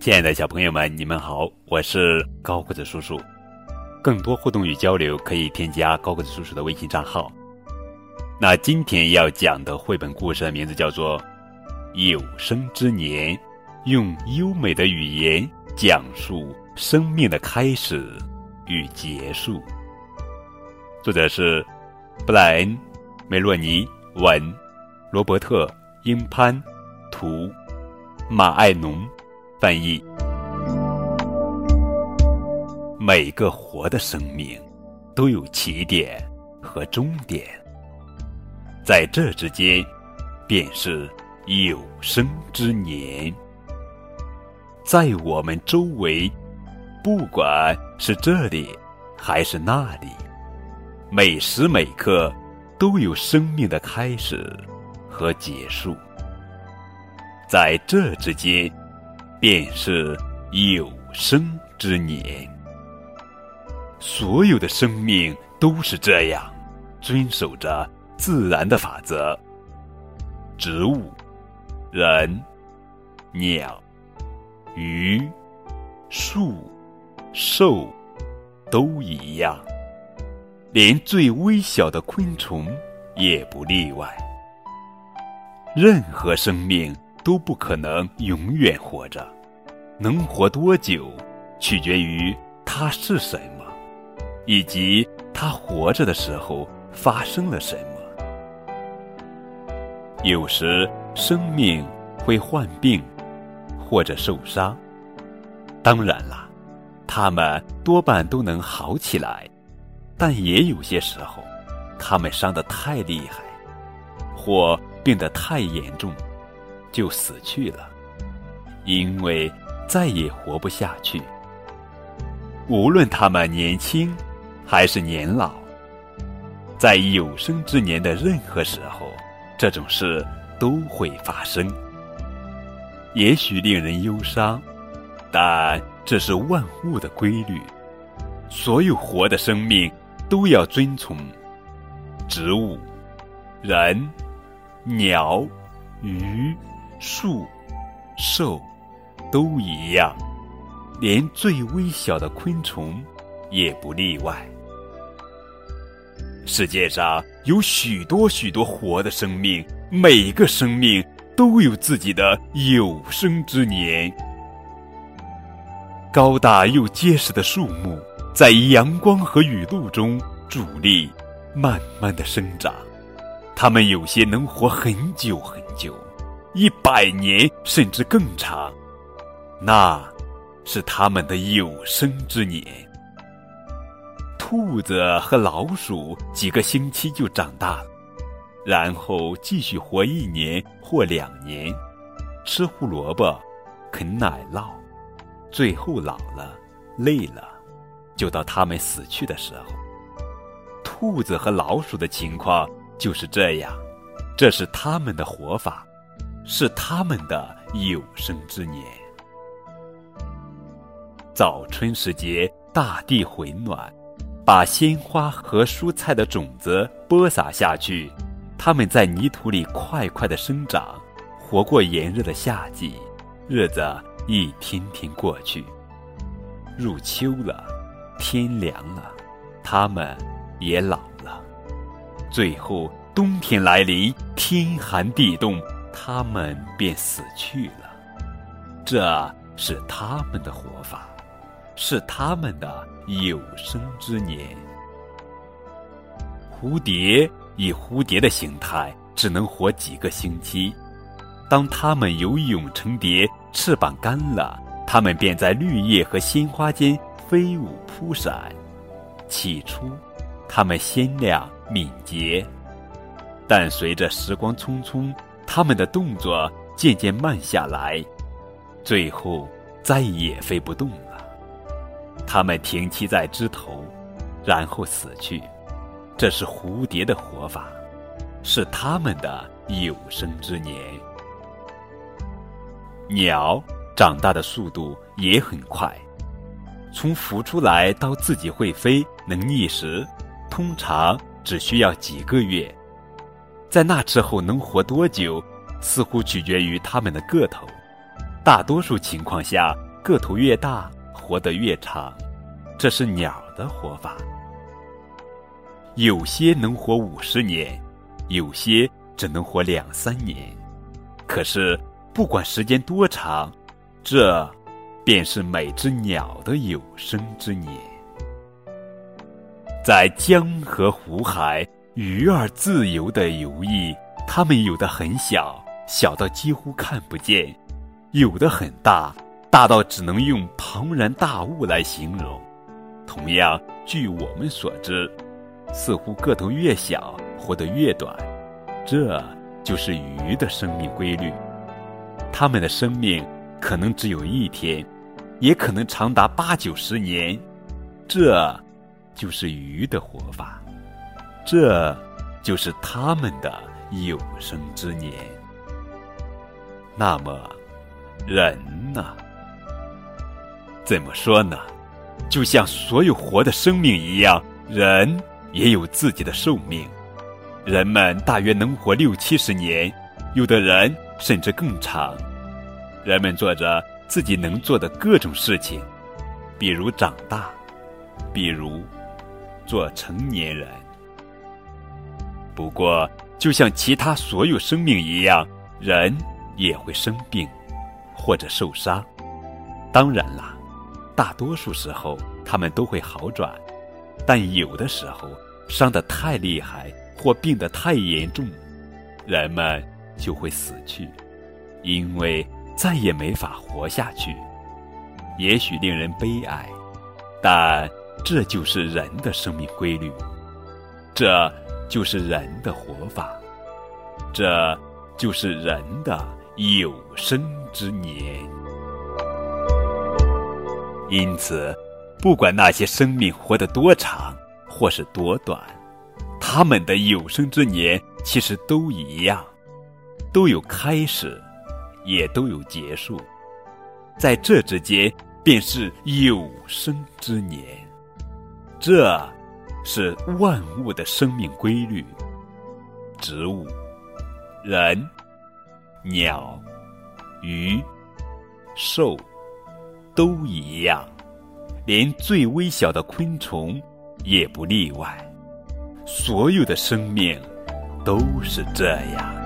亲爱的小朋友们，你们好，我是高个子叔叔。更多互动与交流，可以添加高个子叔叔的微信账号。那今天要讲的绘本故事的名字叫做《有生之年》，用优美的语言讲述生命的开始与结束。作者是布莱恩·梅洛尼文，罗伯特·英潘图，马爱农。翻译：每个活的生命都有起点和终点，在这之间便是有生之年。在我们周围，不管是这里还是那里，每时每刻都有生命的开始和结束，在这之间。便是有生之年。所有的生命都是这样，遵守着自然的法则。植物、人、鸟、鱼、树、兽都一样，连最微小的昆虫也不例外。任何生命。都不可能永远活着，能活多久，取决于它是什么，以及它活着的时候发生了什么。有时生命会患病，或者受伤。当然了，他们多半都能好起来，但也有些时候，他们伤得太厉害，或病得太严重。就死去了，因为再也活不下去。无论他们年轻还是年老，在有生之年的任何时候，这种事都会发生。也许令人忧伤，但这是万物的规律。所有活的生命都要遵从。植物、人、鸟、鱼。树、兽都一样，连最微小的昆虫也不例外。世界上有许多许多活的生命，每个生命都有自己的有生之年。高大又结实的树木，在阳光和雨露中伫立，慢慢的生长。它们有些能活很久很久。一百年甚至更长，那是他们的有生之年。兔子和老鼠几个星期就长大了，然后继续活一年或两年，吃胡萝卜，啃奶酪，最后老了，累了，就到他们死去的时候。兔子和老鼠的情况就是这样，这是他们的活法。是他们的有生之年。早春时节，大地回暖，把鲜花和蔬菜的种子播撒下去，它们在泥土里快快的生长，活过炎热的夏季。日子一天天过去，入秋了，天凉了，它们也老了。最后冬天来临，天寒地冻。他们便死去了，这是他们的活法，是他们的有生之年。蝴蝶以蝴蝶的形态只能活几个星期，当它们游泳成蝶，翅膀干了，它们便在绿叶和鲜花间飞舞扑闪。起初，它们鲜亮敏捷，但随着时光匆匆。它们的动作渐渐慢下来，最后再也飞不动了。它们停栖在枝头，然后死去。这是蝴蝶的活法，是它们的有生之年。鸟长大的速度也很快，从孵出来到自己会飞能觅食，通常只需要几个月。在那之后能活多久，似乎取决于它们的个头。大多数情况下，个头越大，活得越长，这是鸟的活法。有些能活五十年，有些只能活两三年。可是，不管时间多长，这便是每只鸟的有生之年。在江河湖海，鱼儿自由的游弋，它们有的很小，小到几乎看不见；有的很大，大到只能用庞然大物来形容。同样，据我们所知。似乎个头越小，活得越短，这就是鱼的生命规律。它们的生命可能只有一天，也可能长达八九十年，这就是鱼的活法，这就是他们的有生之年。那么，人呢？怎么说呢？就像所有活的生命一样，人。也有自己的寿命，人们大约能活六七十年，有的人甚至更长。人们做着自己能做的各种事情，比如长大，比如做成年人。不过，就像其他所有生命一样，人也会生病或者受伤。当然啦，大多数时候他们都会好转。但有的时候，伤得太厉害或病得太严重，人们就会死去，因为再也没法活下去。也许令人悲哀，但这就是人的生命规律，这就是人的活法，这就是人的有生之年。因此。不管那些生命活得多长，或是多短，他们的有生之年其实都一样，都有开始，也都有结束，在这之间便是有生之年。这，是万物的生命规律。植物、人、鸟、鱼、兽，都一样。连最微小的昆虫也不例外，所有的生命都是这样。